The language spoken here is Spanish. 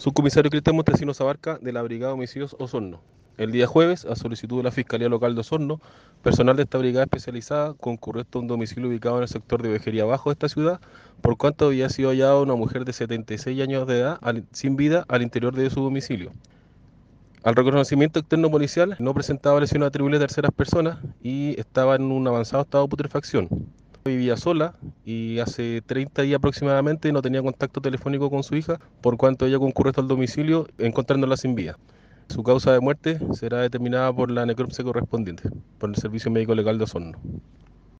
Subcomisario Cristian Montesinos Abarca de la Brigada de Homicidios Osorno. El día jueves, a solicitud de la Fiscalía Local de Osorno, personal de esta brigada especializada concurrió a un domicilio ubicado en el sector de Vejería Bajo de esta ciudad, por cuanto había sido hallada una mujer de 76 años de edad sin vida al interior de su domicilio. Al reconocimiento externo policial no presentaba lesiones atribuibles a terceras personas y estaba en un avanzado estado de putrefacción. Vivía sola y hace 30 días aproximadamente no tenía contacto telefónico con su hija, por cuanto ella concurrió al domicilio encontrándola sin vida. Su causa de muerte será determinada por la necropsia correspondiente, por el Servicio Médico Legal de Osorno.